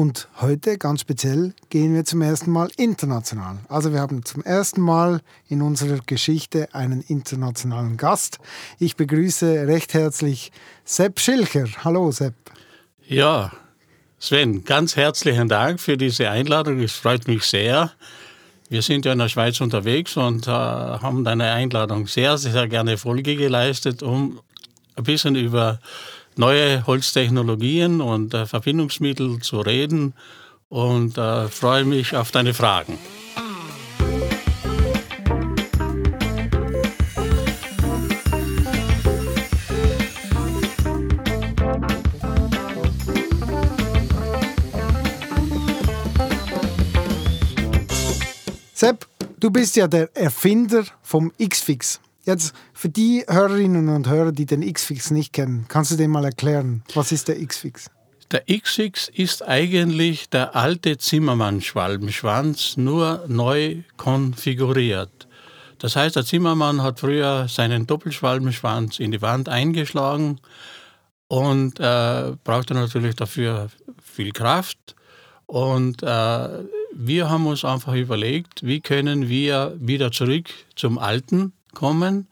Und heute, ganz speziell, gehen wir zum ersten Mal international. Also wir haben zum ersten Mal in unserer Geschichte einen internationalen Gast. Ich begrüße recht herzlich Sepp Schilcher. Hallo Sepp. Ja, Sven, ganz herzlichen Dank für diese Einladung. Es freut mich sehr. Wir sind ja in der Schweiz unterwegs und äh, haben deine Einladung sehr, sehr gerne Folge geleistet, um ein bisschen über neue Holztechnologien und äh, Verbindungsmittel zu reden und äh, freue mich auf deine Fragen. Sepp, du bist ja der Erfinder vom X-Fix. Jetzt für die Hörerinnen und Hörer, die den X-Fix nicht kennen, kannst du dem mal erklären, was ist der X-Fix? Der X-Fix ist eigentlich der alte Zimmermann-Schwalbenschwanz, nur neu konfiguriert. Das heißt, der Zimmermann hat früher seinen Doppelschwalbenschwanz in die Wand eingeschlagen und äh, brauchte natürlich dafür viel Kraft. Und äh, wir haben uns einfach überlegt, wie können wir wieder zurück zum Alten kommen,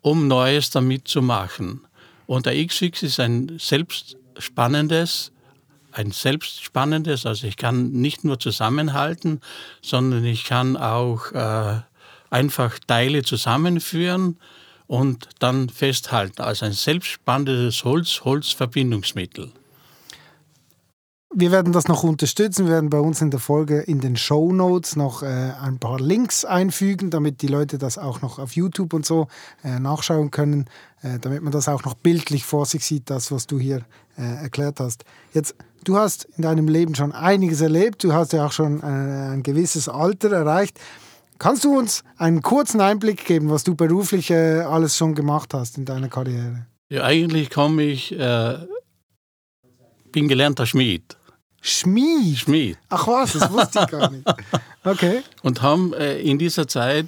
um Neues damit zu machen. Und der X-Fix ist ein selbstspannendes, ein selbstspannendes, also ich kann nicht nur zusammenhalten, sondern ich kann auch äh, einfach Teile zusammenführen und dann festhalten. Also ein selbstspannendes Holz, Holzverbindungsmittel. Wir werden das noch unterstützen. Wir werden bei uns in der Folge in den Show Notes noch äh, ein paar Links einfügen, damit die Leute das auch noch auf YouTube und so äh, nachschauen können, äh, damit man das auch noch bildlich vor sich sieht, das, was du hier äh, erklärt hast. Jetzt, du hast in deinem Leben schon einiges erlebt. Du hast ja auch schon äh, ein gewisses Alter erreicht. Kannst du uns einen kurzen Einblick geben, was du beruflich äh, alles schon gemacht hast in deiner Karriere? Ja, eigentlich komme ich, bin gelernter Schmied. Schmied. Schmied. Ach was, das wusste ich gar nicht. Okay. Und haben äh, in dieser Zeit,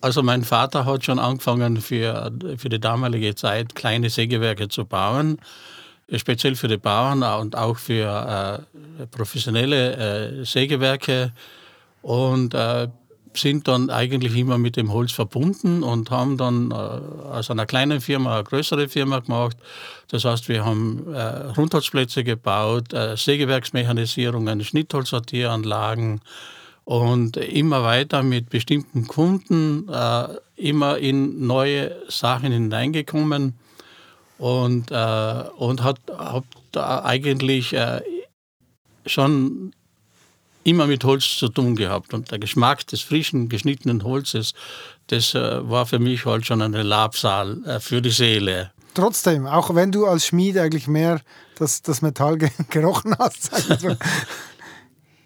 also mein Vater hat schon angefangen für, für die damalige Zeit kleine Sägewerke zu bauen, speziell für die Bauern und auch für äh, professionelle äh, Sägewerke. Und äh, sind dann eigentlich immer mit dem Holz verbunden und haben dann äh, aus einer kleinen Firma eine größere Firma gemacht. Das heißt, wir haben äh, Rundholzplätze gebaut, äh, Sägewerksmechanisierungen, Schnittholzsortieranlagen und immer weiter mit bestimmten Kunden äh, immer in neue Sachen hineingekommen und, und hat, hat eigentlich schon immer mit Holz zu tun gehabt. Und der Geschmack des frischen, geschnittenen Holzes, das äh, war für mich halt schon eine Labsal äh, für die Seele. Trotzdem, auch wenn du als Schmied eigentlich mehr das, das Metall gerochen hast.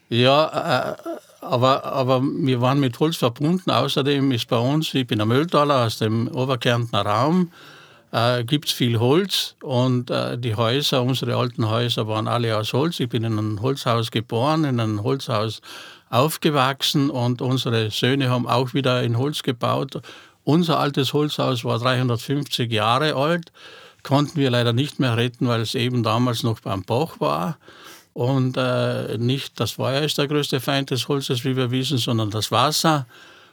ja, äh, aber, aber wir waren mit Holz verbunden. Außerdem ist bei uns, ich bin ein Mülltaler aus dem Oberkärntner Raum, äh, gibt es viel Holz und äh, die Häuser, unsere alten Häuser waren alle aus Holz. Ich bin in einem Holzhaus geboren, in einem Holzhaus aufgewachsen und unsere Söhne haben auch wieder in Holz gebaut. Unser altes Holzhaus war 350 Jahre alt, konnten wir leider nicht mehr retten, weil es eben damals noch beim Bach war. Und äh, nicht das Feuer ist der größte Feind des Holzes, wie wir wissen, sondern das Wasser.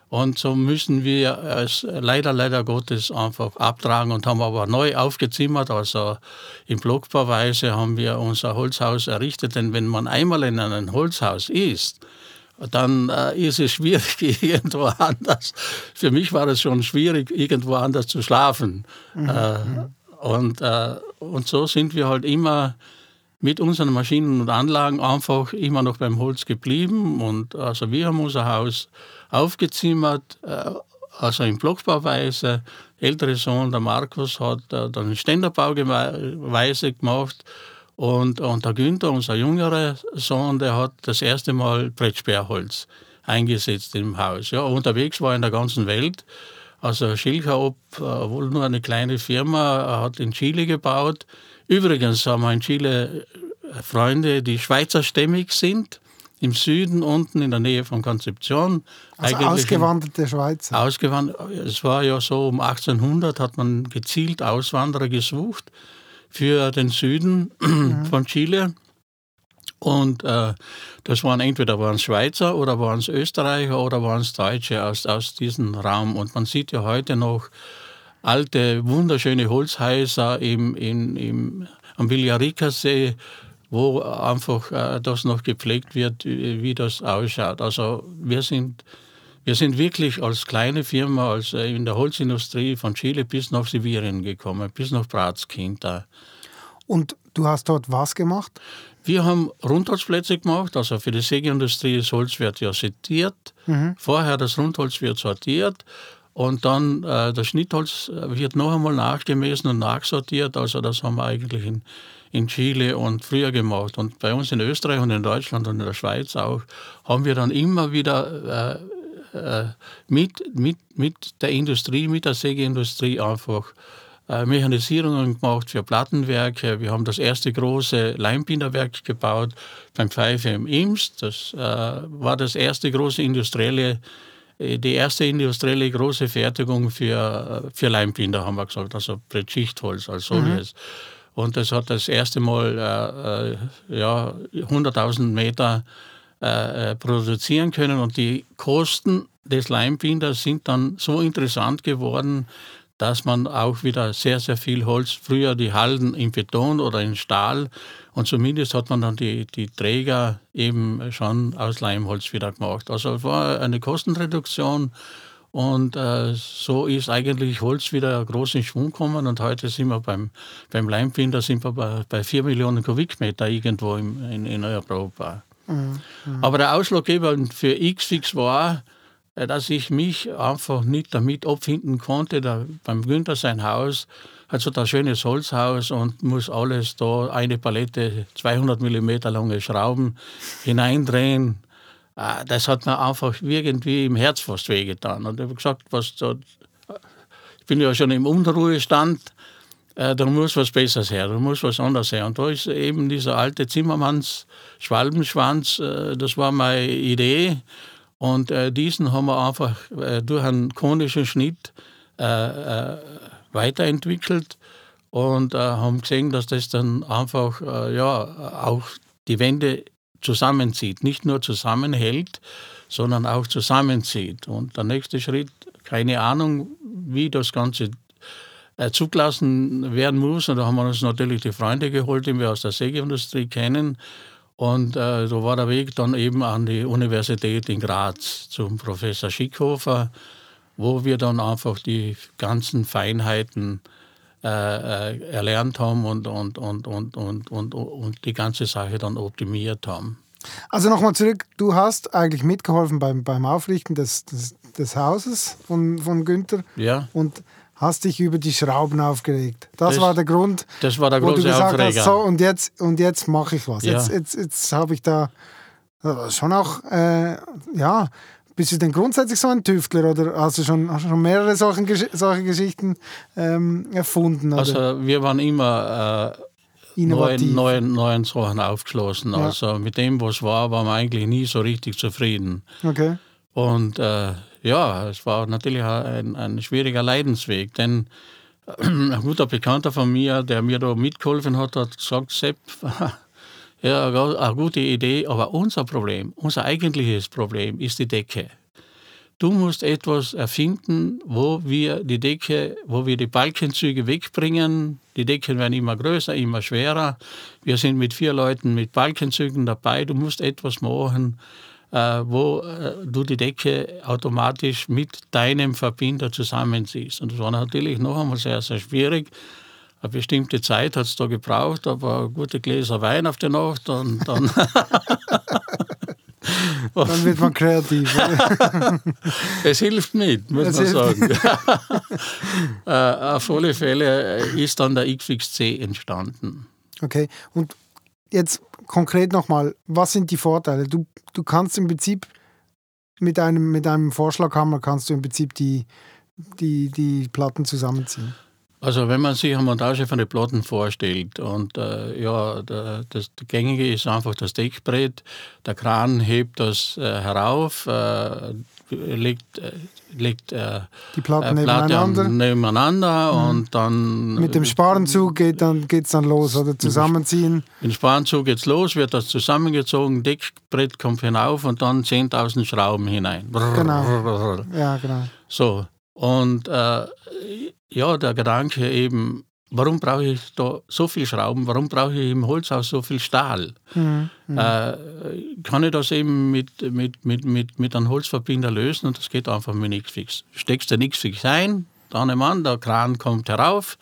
Und so müssen wir es leider, leider Gottes einfach abtragen und haben aber neu aufgezimmert. Also in Blockbauweise haben wir unser Holzhaus errichtet. Denn wenn man einmal in einem Holzhaus ist, dann äh, ist es schwierig irgendwo anders. Für mich war es schon schwierig, irgendwo anders zu schlafen. Mhm. Äh, und, äh, und so sind wir halt immer mit unseren Maschinen und Anlagen einfach immer noch beim Holz geblieben. Und also wir haben unser Haus aufgezimmert, äh, also in Blockbauweise. Ältere Sohn, der Markus, hat äh, dann Ständerbauweise gemacht. Und, und der Günther, unser jüngerer Sohn, der hat das erste Mal Brettsperrholz eingesetzt im Haus. Ja, unterwegs war in der ganzen Welt. Also Schilcher, obwohl nur eine kleine Firma, hat in Chile gebaut. Übrigens haben wir in Chile Freunde, die schweizerstämmig sind im Süden unten in der Nähe von Konzeption. Also ausgewanderte Schweizer. Ausgewandert. Es war ja so, um 1800 hat man gezielt Auswanderer gesucht für den Süden mhm. von Chile. Und äh, das waren entweder waren Schweizer oder waren es Österreicher oder waren es Deutsche aus, aus diesem Raum. Und man sieht ja heute noch alte, wunderschöne Holzhäuser im, im, im, am Villaricasee, wo einfach äh, das noch gepflegt wird, wie, das ausschaut. Also wir sind wir sind wirklich als kleine Firma, als äh, in der Holzindustrie von Chile bis nach Sibirien gekommen, bis nach Bratskind. Und du hast dort was gemacht? Wir haben Rundholzplätze gemacht, also für die Sägeindustrie das Holz wird ja sortiert. Mhm. Vorher das Rundholz wird sortiert und dann äh, das Schnittholz äh, wird noch einmal nachgemessen und nachsortiert. Also das haben wir eigentlich in, in Chile und früher gemacht. Und bei uns in Österreich und in Deutschland und in der Schweiz auch haben wir dann immer wieder äh, äh, mit, mit, mit der Industrie, mit der Sägeindustrie einfach äh, Mechanisierungen gemacht für Plattenwerke. Wir haben das erste große Leimbinderwerk gebaut beim Pfeife im Imst. Das äh, war das erste große industrielle die erste industrielle große Fertigung für, für Leimbinder, haben wir gesagt, also Brettschichtholz als solches. Mhm. Und das hat das erste Mal äh, ja, 100.000 Meter äh, äh, produzieren können. Und die Kosten des Leimbinders sind dann so interessant geworden, dass man auch wieder sehr, sehr viel Holz, früher die Halden in Beton oder in Stahl und zumindest hat man dann die, die Träger eben schon aus Leimholz wieder gemacht. Also es war eine Kostenreduktion und äh, so ist eigentlich Holz wieder groß in Schwung gekommen und heute sind wir beim, beim Leimbinder sind wir bei, bei 4 Millionen Kubikmeter irgendwo im, in, in Europa. Mhm. Aber der Ausschlaggeber für X-Fix war, äh, dass ich mich einfach nicht damit abfinden konnte. Da, beim Günther sein Haus hat so ein schönes Holzhaus und muss alles da, eine Palette, 200 mm lange Schrauben hineindrehen. Äh, das hat mir einfach irgendwie im Herz fast wehgetan. Und ich habe gesagt, was ich bin ja schon im Unruhestand, äh, da muss was Besseres her, da muss was anderes her. Und da ist eben dieser alte Zimmermanns Schwalbenschwanz, äh, das war meine Idee. Und äh, diesen haben wir einfach durch einen konischen Schnitt weiterentwickelt und haben gesehen, dass das dann einfach ja, auch die Wände zusammenzieht. Nicht nur zusammenhält, sondern auch zusammenzieht. Und der nächste Schritt, keine Ahnung, wie das Ganze äh, zugelassen werden muss. Und da haben wir uns natürlich die Freunde geholt, die wir aus der Sägeindustrie kennen. Und äh, so war der Weg dann eben an die Universität in Graz zum Professor Schickhofer, wo wir dann einfach die ganzen Feinheiten äh, erlernt haben und, und, und, und, und, und, und die ganze Sache dann optimiert haben. Also nochmal zurück, du hast eigentlich mitgeholfen beim, beim Aufrichten des, des, des Hauses von, von Günther. Ja. Und hast dich über die Schrauben aufgeregt. Das, das war der Grund. Das war der große wo du gesagt Aufreger. Hast, so, und jetzt, und jetzt mache ich was. Ja. Jetzt, jetzt, jetzt habe ich da schon auch, äh, ja, bist du denn grundsätzlich so ein Tüftler oder hast du schon, hast du schon mehrere solche, solche Geschichten ähm, erfunden? Oder? Also wir waren immer äh, neuen, neuen, neuen Sachen aufgeschlossen. Ja. Also mit dem, was war, waren wir eigentlich nie so richtig zufrieden. Okay. Und äh, ja, es war natürlich ein, ein schwieriger Leidensweg, denn ein guter Bekannter von mir, der mir da mitgeholfen hat, hat gesagt, Sepp, ja, eine gute Idee, aber unser Problem, unser eigentliches Problem ist die Decke. Du musst etwas erfinden, wo wir die Decke, wo wir die Balkenzüge wegbringen. Die Decken werden immer größer, immer schwerer. Wir sind mit vier Leuten mit Balkenzügen dabei. Du musst etwas machen, äh, wo äh, du die Decke automatisch mit deinem Verbinder zusammenziehst. Und das war natürlich noch einmal sehr, sehr schwierig. Eine bestimmte Zeit hat es da gebraucht, aber gute Gläser Wein auf der Nacht und dann. dann wird man kreativ. es hilft mit, muss es man sagen. Äh, auf alle Fälle ist dann der XXC entstanden. Okay, und jetzt konkret nochmal, was sind die Vorteile? Du, du kannst im Prinzip mit einem, mit einem Vorschlaghammer kannst du im Prinzip die, die, die Platten zusammenziehen. Also wenn man sich eine Montage von den Platten vorstellt und äh, ja, das, das Gängige ist einfach das Deckbrett, der Kran hebt das äh, herauf, äh, legt, äh, legt äh, Die Platten äh, nebeneinander. nebeneinander und dann Mit dem Sparenzug geht dann, geht's dann los, oder zusammenziehen. Im Sparenzug geht's los, wird das zusammengezogen, Deckbrett kommt hinauf und dann 10.000 Schrauben hinein. Genau. Ja, genau. So, und äh, ja, der Gedanke eben, warum brauche ich da so viel Schrauben, warum brauche ich im Holzhaus so viel Stahl? Mhm. Äh, kann ich das eben mit, mit, mit, mit, mit einem Holzverbinder lösen und das geht einfach mit nichts fix. Steckst du nichts fix ein, dann im an, der Kran kommt herauf,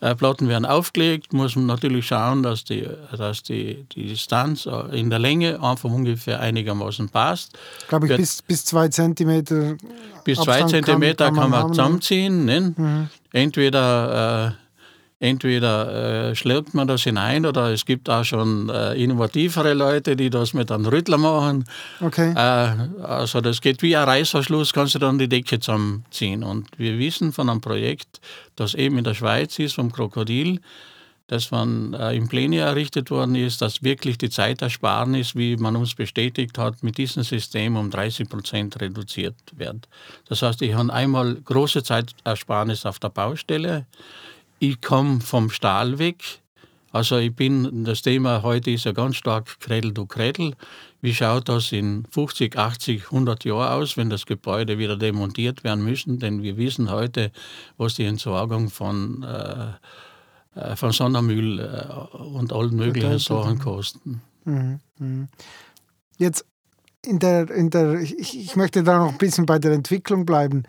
Platten werden aufgelegt, muss man natürlich schauen, dass die, dass die, die Distanz äh, in der Länge einfach ungefähr einigermaßen passt. Glaube ich, Wird- bis, bis zwei Zentimeter. Bis zwei Abstand kann- Zentimeter kann kann man man, haben, ne? zusammenziehen. Ne? Mhm. Entweder, äh, entweder äh, schlägt man das hinein oder es gibt auch schon äh, innovativere Leute, die das mit einem Rüttler machen. Okay. Äh, also das geht wie ein Reißverschluss, kannst du dann die Decke zusammenziehen. Und wir wissen von einem Projekt, das eben in der Schweiz ist, vom Krokodil, das von äh, im Pläne errichtet worden ist, dass wirklich die Zeitersparnis, wie man uns bestätigt hat, mit diesem System um 30 Prozent reduziert wird. Das heißt, ich habe einmal große Zeitersparnis auf der Baustelle. Ich komme vom Stahl weg. Also ich bin, das Thema heute ist ja ganz stark Kredel du Kredel. Wie schaut das in 50, 80, 100 Jahren aus, wenn das Gebäude wieder demontiert werden müssen? Denn wir wissen heute, was die Entsorgung von, äh, äh, von Sondermüll äh, und allen möglichen Sachen kosten. Mhm. Mhm. Jetzt in der, in der, ich, ich möchte da noch ein bisschen bei der Entwicklung bleiben.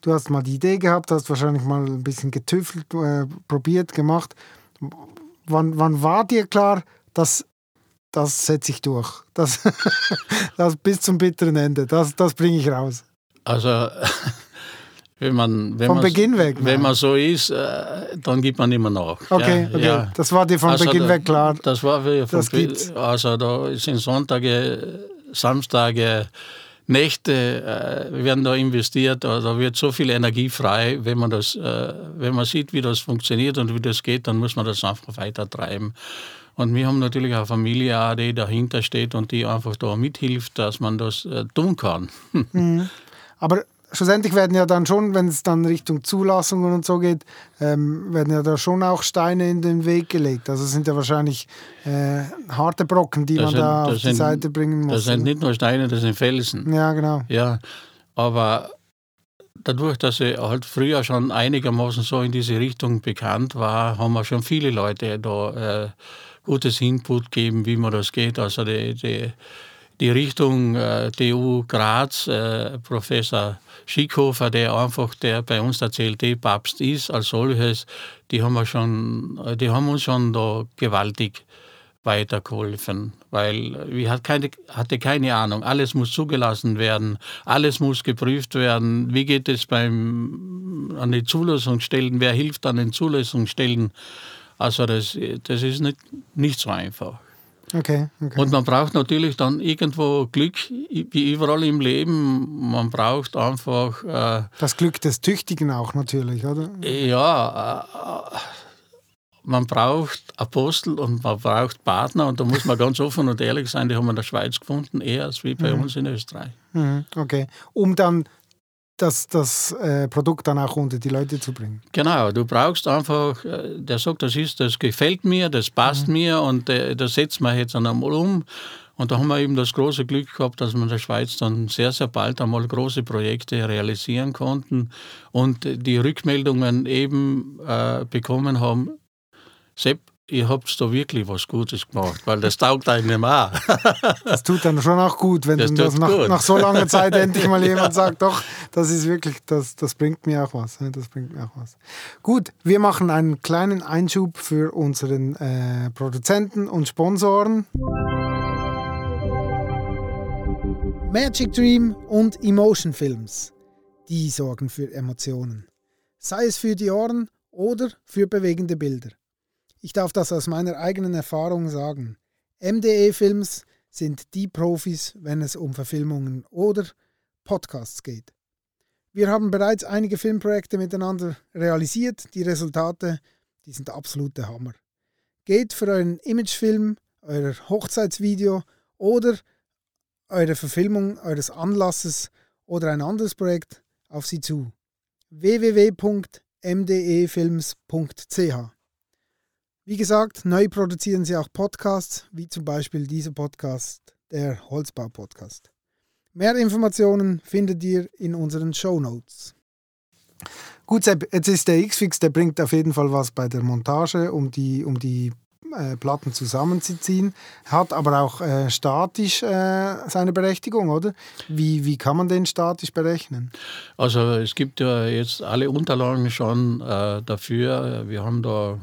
Du hast mal die Idee gehabt, hast wahrscheinlich mal ein bisschen getüffelt, äh, probiert, gemacht. Wann, wann war dir klar, dass das setze ich durch? Das, das bis zum bitteren Ende, das, das bringe ich raus. Also, wenn man, wenn Vom man, Beginn weg, Wenn nein. man so ist, äh, dann gibt man immer nach. Okay, ja, okay. Ja. Das war dir von Also Beginn da- weg klar. Das war für, von Das gibt's. Also da sind Sonntage, Samstage, Nächte äh, werden da investiert. Da wird so viel Energie frei. Wenn man das, äh, wenn man sieht, wie das funktioniert und wie das geht, dann muss man das einfach weiter treiben. Und wir haben natürlich eine Familie, die dahinter steht und die einfach da mithilft, dass man das äh, tun kann. Aber schlussendlich werden ja dann schon, wenn es dann Richtung Zulassungen und so geht, ähm, werden ja da schon auch Steine in den Weg gelegt. Also es sind ja wahrscheinlich äh, harte Brocken, die Das man sind- da auf die sind- Seite bringen muss. Das sind nicht nur Steine, das sind Felsen. ja, genau. Ja, aber dadurch, dass ich halt früher schon einigermaßen so in diese Richtung bekannt war, haben wir schon viele Leute da äh, gutes Input gegeben, wie man das geht. Also die, die, die Richtung äh, TU Graz, äh, Professor Schickhofer, der einfach der bei uns der CLT-Papst ist, als solches, die haben, wir schon, die haben uns schon da gewaltig weitergeholfen, weil wir hat keine, hatte keine Ahnung. Alles muss zugelassen werden, alles muss geprüft werden. Wie geht es beim, an die Zulassungsstellen? Wer hilft an den Zulassungsstellen? Also das, das ist nicht, nicht so einfach. Okay, okay. Und man braucht natürlich dann irgendwo Glück, wie überall im Leben. Man braucht einfach äh, das Glück des Tüchtigen auch natürlich, oder? ja, äh, man braucht Apostel und man braucht Partner und da muss man ganz offen und ehrlich sein, die haben wir in der Schweiz gefunden, eher als wie bei uns in Österreich. Mhm, okay. Um dann das, das äh, Produkt dann auch unter die Leute zu bringen. Genau, du brauchst einfach, äh, der sagt, das ist, das gefällt mir, das passt mir und äh, das setzt man jetzt einmal um. Und da haben wir eben das große Glück gehabt, dass wir in der Schweiz dann sehr, sehr bald einmal große Projekte realisieren konnten und die Rückmeldungen eben äh, bekommen haben, Sepp, ihr habt da wirklich was Gutes gemacht, weil das taugt einem auch. Das tut dann schon auch gut, wenn Das das nach, gut. nach so langer Zeit endlich mal jemand sagt, doch, das ist wirklich, das, das bringt mir auch was. ne, Das bringt mir auch was. Gut, wir machen einen kleinen Einschub für unseren äh, Produzenten und Sponsoren. Magic Dream und Emotion Films. Die sorgen für Emotionen. Sei es für die Ohren oder für bewegende Bilder. Ich darf das aus meiner eigenen Erfahrung sagen. MDE Films sind die Profis, wenn es um Verfilmungen oder Podcasts geht. Wir haben bereits einige Filmprojekte miteinander realisiert. Die Resultate, die sind absolute Hammer. Geht für euren Imagefilm, euer Hochzeitsvideo oder eure Verfilmung eures Anlasses oder ein anderes Projekt auf Sie zu. www.mdefilms.ch Wie gesagt, neu produzieren Sie auch Podcasts, wie zum Beispiel dieser Podcast, der Holzbau-Podcast. Mehr Informationen findet ihr in unseren Show Notes. Gut, Sepp, jetzt ist der X-Fix, der bringt auf jeden Fall was bei der Montage, um die, um die äh, Platten zusammenzuziehen, hat aber auch äh, statisch äh, seine Berechtigung, oder? Wie, wie kann man den statisch berechnen? Also es gibt ja jetzt alle Unterlagen schon äh, dafür. Wir haben da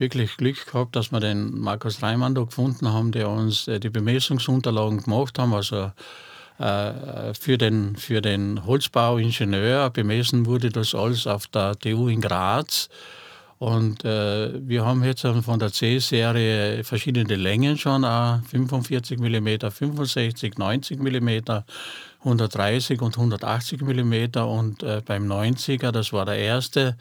wirklich Glück gehabt, dass wir den Markus Reimann da gefunden haben, der uns äh, die Bemessungsunterlagen gemacht haben. Also äh, für den, für den Holzbauingenieur bemessen wurde das alles auf der TU in Graz. Und äh, wir haben jetzt von der C-Serie verschiedene Längen schon, auch 45 mm, 65, 90 mm, 130 und 180 mm. Und äh, beim 90er, das war der erste,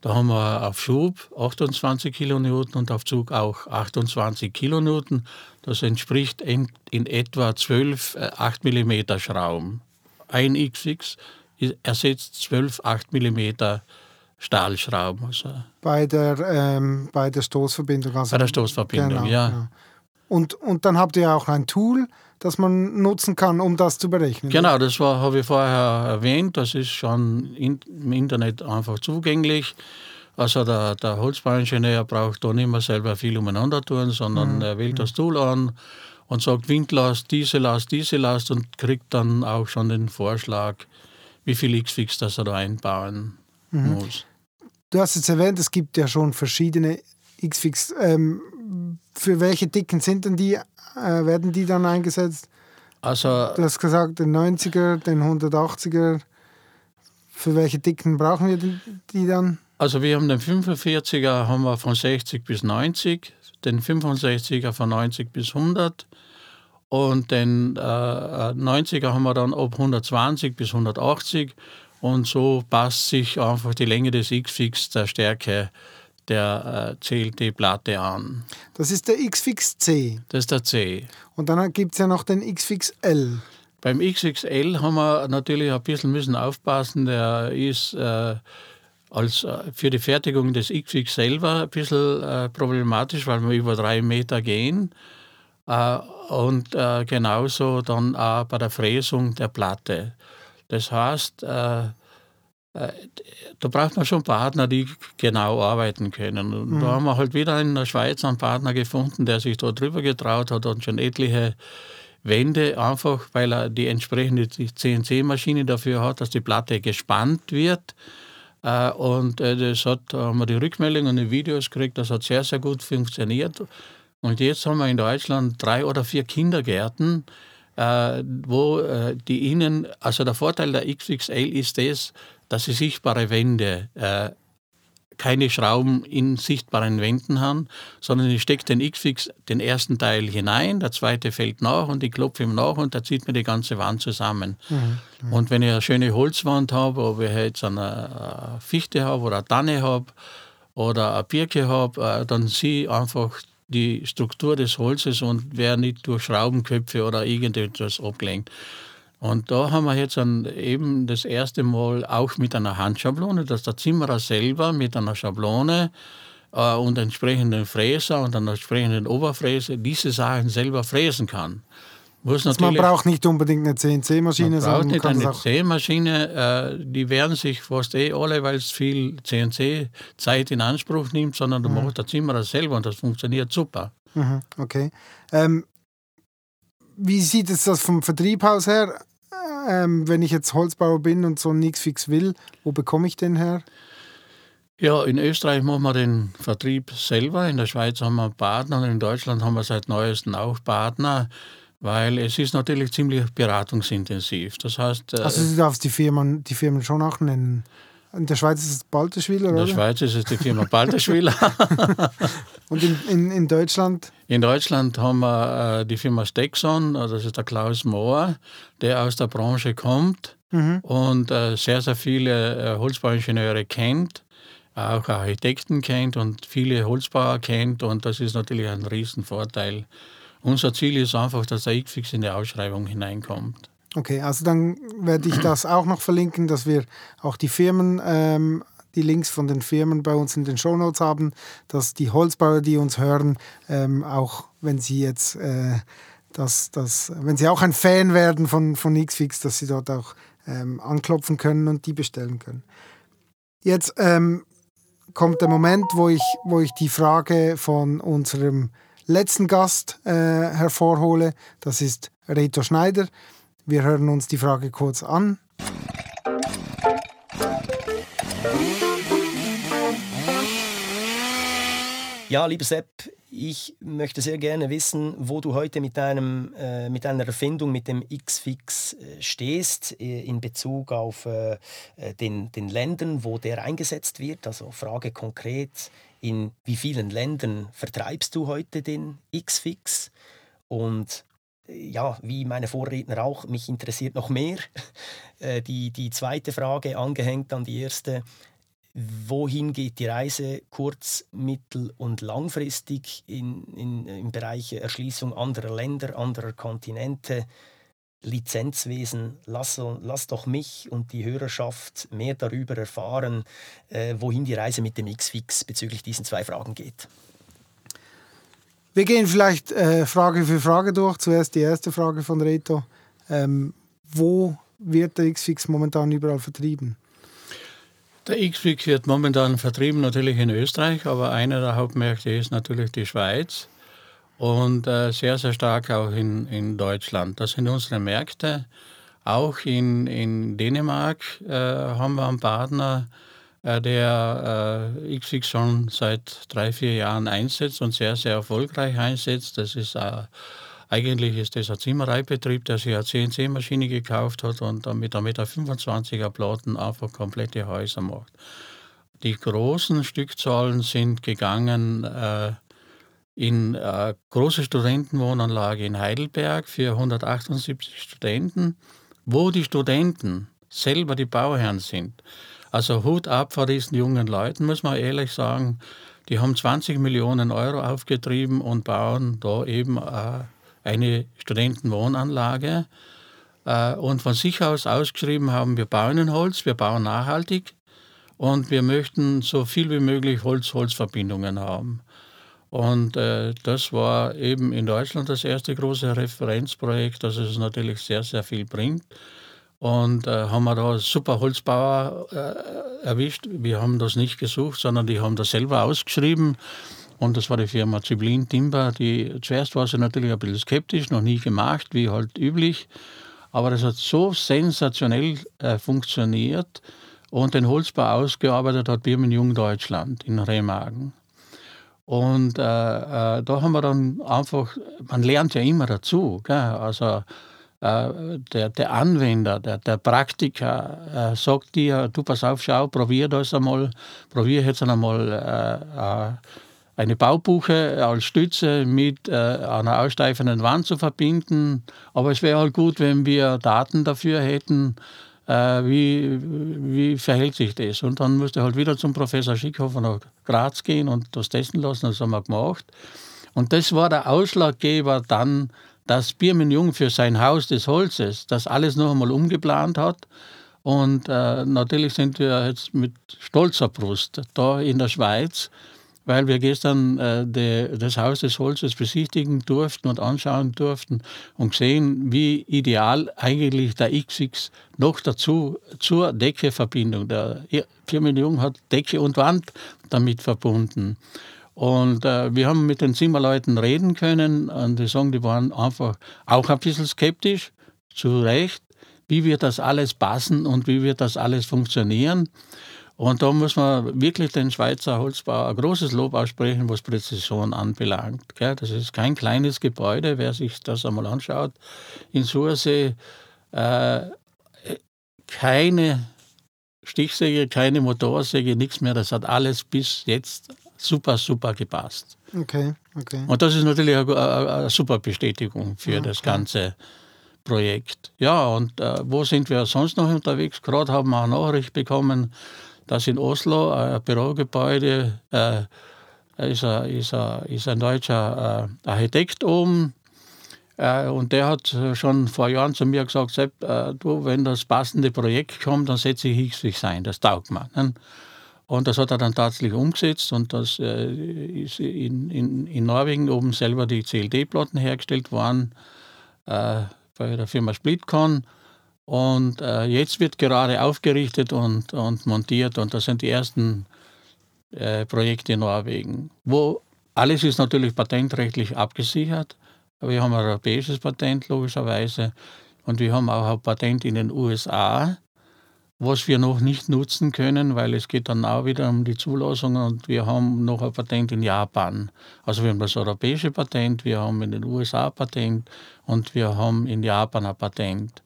da haben wir auf Schub 28 Kilonewton und auf Zug auch 28 Kilonewton. Das entspricht in, in etwa 12 äh, 8 mm Schrauben. Ein XX ersetzt 12 8 mm Stahlschrauben. Also bei, der, ähm, bei der Stoßverbindung. Also, bei der Stoßverbindung, genau, ja. ja. Und, und dann habt ihr auch ein Tool, das man nutzen kann, um das zu berechnen. Genau, das habe ich vorher erwähnt. Das ist schon in, im Internet einfach zugänglich. Also der, der Holzbauingenieur braucht da nicht mehr selber viel umeinander tun, sondern mhm. er wählt mhm. das Tool an und sagt Windlast, diese Last, diese Last und kriegt dann auch schon den Vorschlag, wie viel X-Fix das er da einbauen mhm. muss. Du hast jetzt erwähnt, es gibt ja schon verschiedene X-Fix. Ähm, für welche Dicken sind denn die, äh, werden die dann eingesetzt? Also, du hast gesagt, den 90er, den 180er. Für welche Dicken brauchen wir die dann? Also wir haben den 45er haben wir von 60 bis 90, den 65er von 90 bis 100 und den äh, 90er haben wir dann ab 120 bis 180 und so passt sich einfach die Länge des X-Fix der Stärke der äh, CLT-Platte an. Das ist der X-Fix C. Das ist der C. Und dann gibt es ja noch den X-Fix L. Beim XXL haben wir natürlich ein bisschen müssen aufpassen. Der ist äh, als äh, für die Fertigung des X-Fix selber ein bisschen äh, problematisch, weil wir über drei Meter gehen. Äh, und äh, genauso dann auch bei der Fräsung der Platte. Das heißt, äh, da braucht man schon Partner, die genau arbeiten können. Und mhm. da haben wir halt wieder in der Schweiz einen Partner gefunden, der sich da drüber getraut hat und schon etliche Wände, einfach weil er die entsprechende CNC-Maschine dafür hat, dass die Platte gespannt wird. Äh, und das hat, da haben wir die Rückmeldungen und die Videos gekriegt, das hat sehr, sehr gut funktioniert. Und jetzt haben wir in Deutschland drei oder vier Kindergärten, äh, wo äh, die Innen, also der Vorteil der XXL ist das, dass sie sichtbare Wände, äh, keine Schrauben in sichtbaren Wänden haben, sondern ich stecke den X-Fix den ersten Teil hinein, der zweite fällt nach und ich klopfe ihm nach und da zieht mir die ganze Wand zusammen. Mhm, mhm. Und wenn ich eine schöne Holzwand habe, ob ich jetzt eine Fichte habe oder eine Tanne habe oder eine Birke habe, äh, dann sehe ich einfach die Struktur des Holzes und wäre nicht durch Schraubenköpfe oder irgendetwas abgelenkt. Und da haben wir jetzt dann eben das erste Mal auch mit einer Handschablone, dass der Zimmerer selber mit einer Schablone äh, und entsprechenden Fräser und einer entsprechenden Oberfräse diese Sachen selber fräsen kann. Also man braucht nicht unbedingt eine CNC-Maschine, sondern man braucht nicht eine CNC-Maschine. Äh, die werden sich fast eh alle, weil es viel CNC-Zeit in Anspruch nimmt, sondern du mhm. machst der Zimmerer selber und das funktioniert super. Mhm, okay. Ähm, wie sieht es das vom Vertrieb aus her? Ähm, wenn ich jetzt Holzbauer bin und so nichts fix will, wo bekomme ich den her? Ja, in Österreich machen wir den Vertrieb selber. In der Schweiz haben wir Partner und in Deutschland haben wir seit neuestem auch Partner weil es ist natürlich ziemlich beratungsintensiv. Das heißt, äh, also du darfst die Firmen, die Firmen schon auch nennen. In der Schweiz ist es Balterschwiller, oder? In der Schweiz ist es die Firma Balterschwiller. Und in, in, in, Deutschland? In Deutschland haben wir äh, die Firma Stexon, also das ist der Klaus Mohr, der aus der Branche kommt mhm. und äh, sehr, sehr viele äh, Holzbauingenieure kennt, auch Architekten kennt und viele Holzbauer kennt und das ist natürlich ein Riesenvorteil. Unser Ziel ist einfach, dass der X-Fix in die Ausschreibung hineinkommt. Okay, also dann werde ich das auch noch verlinken, dass wir auch die Firmen, ähm, die Links von den Firmen bei uns in den Shownotes haben, dass die Holzbauer, die uns hören, ähm, auch wenn sie jetzt, äh, das, das, wenn sie auch ein Fan werden von, von Xfix, dass sie dort auch ähm, anklopfen können und die bestellen können. Jetzt ähm, kommt der Moment, wo ich, wo ich die Frage von unserem letzten Gast äh, hervorhole. Das ist Reto Schneider. Wir hören uns die Frage kurz an. Ja, lieber Sepp, ich möchte sehr gerne wissen, wo du heute mit, deinem, äh, mit deiner Erfindung, mit dem X-Fix äh, stehst äh, in Bezug auf äh, äh, den, den Ländern, wo der eingesetzt wird. Also Frage konkret, in wie vielen Ländern vertreibst du heute den X-Fix? Und ja, wie meine Vorredner auch, mich interessiert noch mehr die, die zweite Frage angehängt an die erste wohin geht die Reise kurz-, mittel- und langfristig in, in, im Bereich Erschließung anderer Länder, anderer Kontinente, Lizenzwesen. Lass, lass doch mich und die Hörerschaft mehr darüber erfahren, äh, wohin die Reise mit dem X-Fix bezüglich diesen zwei Fragen geht. Wir gehen vielleicht äh, Frage für Frage durch. Zuerst die erste Frage von Reto. Ähm, wo wird der X-Fix momentan überall vertrieben? Der X-Wix wird momentan vertrieben natürlich in Österreich, aber einer der Hauptmärkte ist natürlich die Schweiz und äh, sehr, sehr stark auch in, in Deutschland. Das sind unsere Märkte. Auch in, in Dänemark äh, haben wir einen Partner, der äh, Xfix schon seit drei, vier Jahren einsetzt und sehr, sehr erfolgreich einsetzt. Das ist äh, eigentlich ist das ein Zimmereibetrieb, der sich eine CNC-Maschine gekauft hat und mit einer Meter 25er Platten einfach komplette Häuser macht. Die großen Stückzahlen sind gegangen äh, in äh, große Studentenwohnanlage in Heidelberg für 178 Studenten, wo die Studenten selber die Bauherren sind. Also Hut ab vor diesen jungen Leuten, muss man ehrlich sagen. Die haben 20 Millionen Euro aufgetrieben und bauen da eben äh, eine Studentenwohnanlage äh, und von sich aus ausgeschrieben haben, wir bauen in Holz, wir bauen nachhaltig und wir möchten so viel wie möglich Holz-Holz-Verbindungen haben. Und äh, das war eben in Deutschland das erste große Referenzprojekt, das es natürlich sehr, sehr viel bringt. Und äh, haben wir da super Holzbauer äh, erwischt. Wir haben das nicht gesucht, sondern die haben das selber ausgeschrieben. Und das war die Firma Ziblin Timber. Die, zuerst war sie natürlich ein bisschen skeptisch, noch nie gemacht, wie halt üblich. Aber das hat so sensationell äh, funktioniert und den Holzbau ausgearbeitet hat Birmen Jung Deutschland in Remagen. Und äh, äh, da haben wir dann einfach, man lernt ja immer dazu. Gell? Also der, der Anwender, der, der Praktiker äh, sagt dir, du pass auf, schau, probier das einmal, probier jetzt einmal äh, äh eine Baubuche als Stütze mit äh, einer aussteifenden Wand zu verbinden. Aber es wäre halt gut, wenn wir Daten dafür hätten, äh, wie, wie verhält sich das. Und dann musste halt wieder zum Professor Schickhofer nach Graz gehen und das testen lassen. Das haben wir gemacht. Und das war der Ausschlaggeber dann, dass Birmen Jung für sein Haus des Holzes das alles noch einmal umgeplant hat. Und äh, natürlich sind wir jetzt mit stolzer Brust da in der Schweiz weil wir gestern äh, de, das Haus des Holzes besichtigen durften und anschauen durften und sehen, wie ideal eigentlich der XX noch dazu zur Deckeverbindung. Der Firma Jung hat Decke und Wand damit verbunden. Und äh, wir haben mit den Zimmerleuten reden können und die sagen, die waren einfach auch ein bisschen skeptisch, zu Recht, wie wird das alles passen und wie wird das alles funktionieren. Und da muss man wirklich den Schweizer Holzbau ein großes Lob aussprechen, was Präzision anbelangt. Das ist kein kleines Gebäude, wer sich das einmal anschaut. In Sursee äh, keine Stichsäge, keine Motorsäge, nichts mehr. Das hat alles bis jetzt super, super gepasst. Okay, okay. Und das ist natürlich eine, eine super Bestätigung für ja, das ganze Projekt. Ja, und äh, wo sind wir sonst noch unterwegs? Gerade haben wir eine Nachricht bekommen, dass in Oslo ein Bürogebäude äh, ist, ein, ist, ein, ist ein deutscher äh, Architekt oben Äh, und der hat schon vor Jahren zu mir gesagt, Sepp, äh, du, wenn das passende Projekt kommt, dann setze ich X ein, das taugt mir. Und das hat er dann tatsächlich umgesetzt und das äh, ist in, in, in Norwegen oben selber die CLD-Platten hergestellt worden äh, bei der Firma Splitcon. Und äh, jetzt wird gerade aufgerichtet und, und montiert und das sind die ersten äh, Projekte in Norwegen, wo alles ist natürlich patentrechtlich abgesichert. Wir haben ein europäisches Patent logischerweise und wir haben auch ein Patent in den USA was wir noch nicht nutzen können, weil es geht dann auch wieder um die Zulassung und wir haben noch ein Patent in Japan. Also wir haben das europäische Patent, wir haben in den USA ein Patent und wir haben in Japan ein Patent.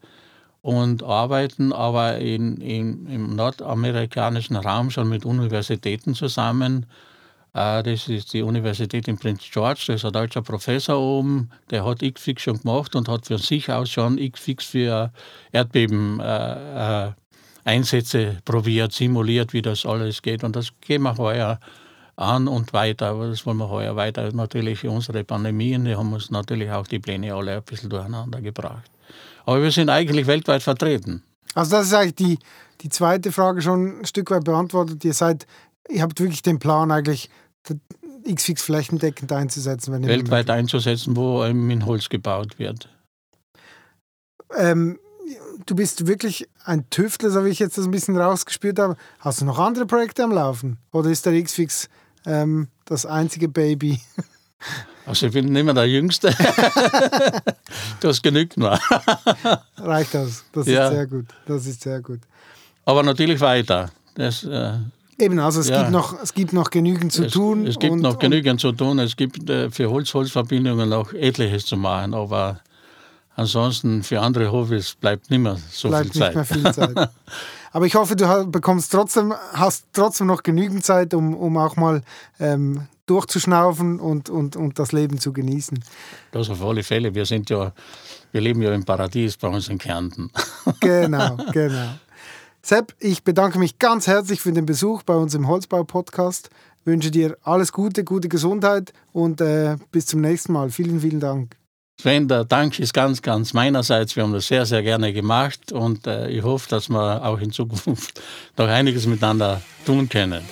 Und arbeiten aber in, in, im nordamerikanischen Raum schon mit Universitäten zusammen. Äh, das ist die Universität in Prince George, da ist ein deutscher Professor oben, der hat XFIX schon gemacht und hat für sich aus schon XFIX für Erdbeben äh, äh, Einsätze probiert, simuliert, wie das alles geht. Und das gehen wir heuer an und weiter. Aber das wollen wir heuer weiter. Natürlich unsere Pandemien, die haben uns natürlich auch die Pläne alle ein bisschen durcheinander gebracht. Aber wir sind eigentlich weltweit vertreten. Also das ist eigentlich die, die zweite Frage schon ein Stück weit beantwortet. Ihr seid, ihr habt wirklich den Plan eigentlich X-Fix flächendeckend einzusetzen. Wenn weltweit einzusetzen, wo in Holz gebaut wird. Ähm, du bist wirklich ein Tüftler, so wie ich jetzt das ein bisschen rausgespürt habe. Hast du noch andere Projekte am Laufen? Oder ist der X-Fix ähm, das einzige Baby? Also ich bin nicht mehr der Jüngste. das genügt mir. Reicht das. Das ja. ist sehr gut. Das ist sehr gut. Aber natürlich weiter. Das, äh, Eben, also es, ja. gibt noch, es gibt noch genügend zu es, tun. Es gibt und, noch genügend zu tun. Es gibt äh, für Holz-Holz-Verbindungen noch etliches zu machen, aber Ansonsten für andere Hobbys bleibt nicht mehr so bleibt viel Zeit. Nicht mehr viel Zeit. Aber ich hoffe, du bekommst trotzdem, hast trotzdem noch genügend Zeit, um, um auch mal ähm, durchzuschnaufen und, und, und das Leben zu genießen. Das auf alle Fälle. Wir sind ja, wir leben ja im Paradies bei uns in Kärnten. Genau, genau. Sepp, ich bedanke mich ganz herzlich für den Besuch bei uns im Holzbau-Podcast. Wünsche dir alles Gute, gute Gesundheit und äh, bis zum nächsten Mal. Vielen, vielen Dank. Sven, der Dank ist ganz, ganz meinerseits. Wir haben das sehr, sehr gerne gemacht und äh, ich hoffe, dass wir auch in Zukunft noch einiges miteinander tun können.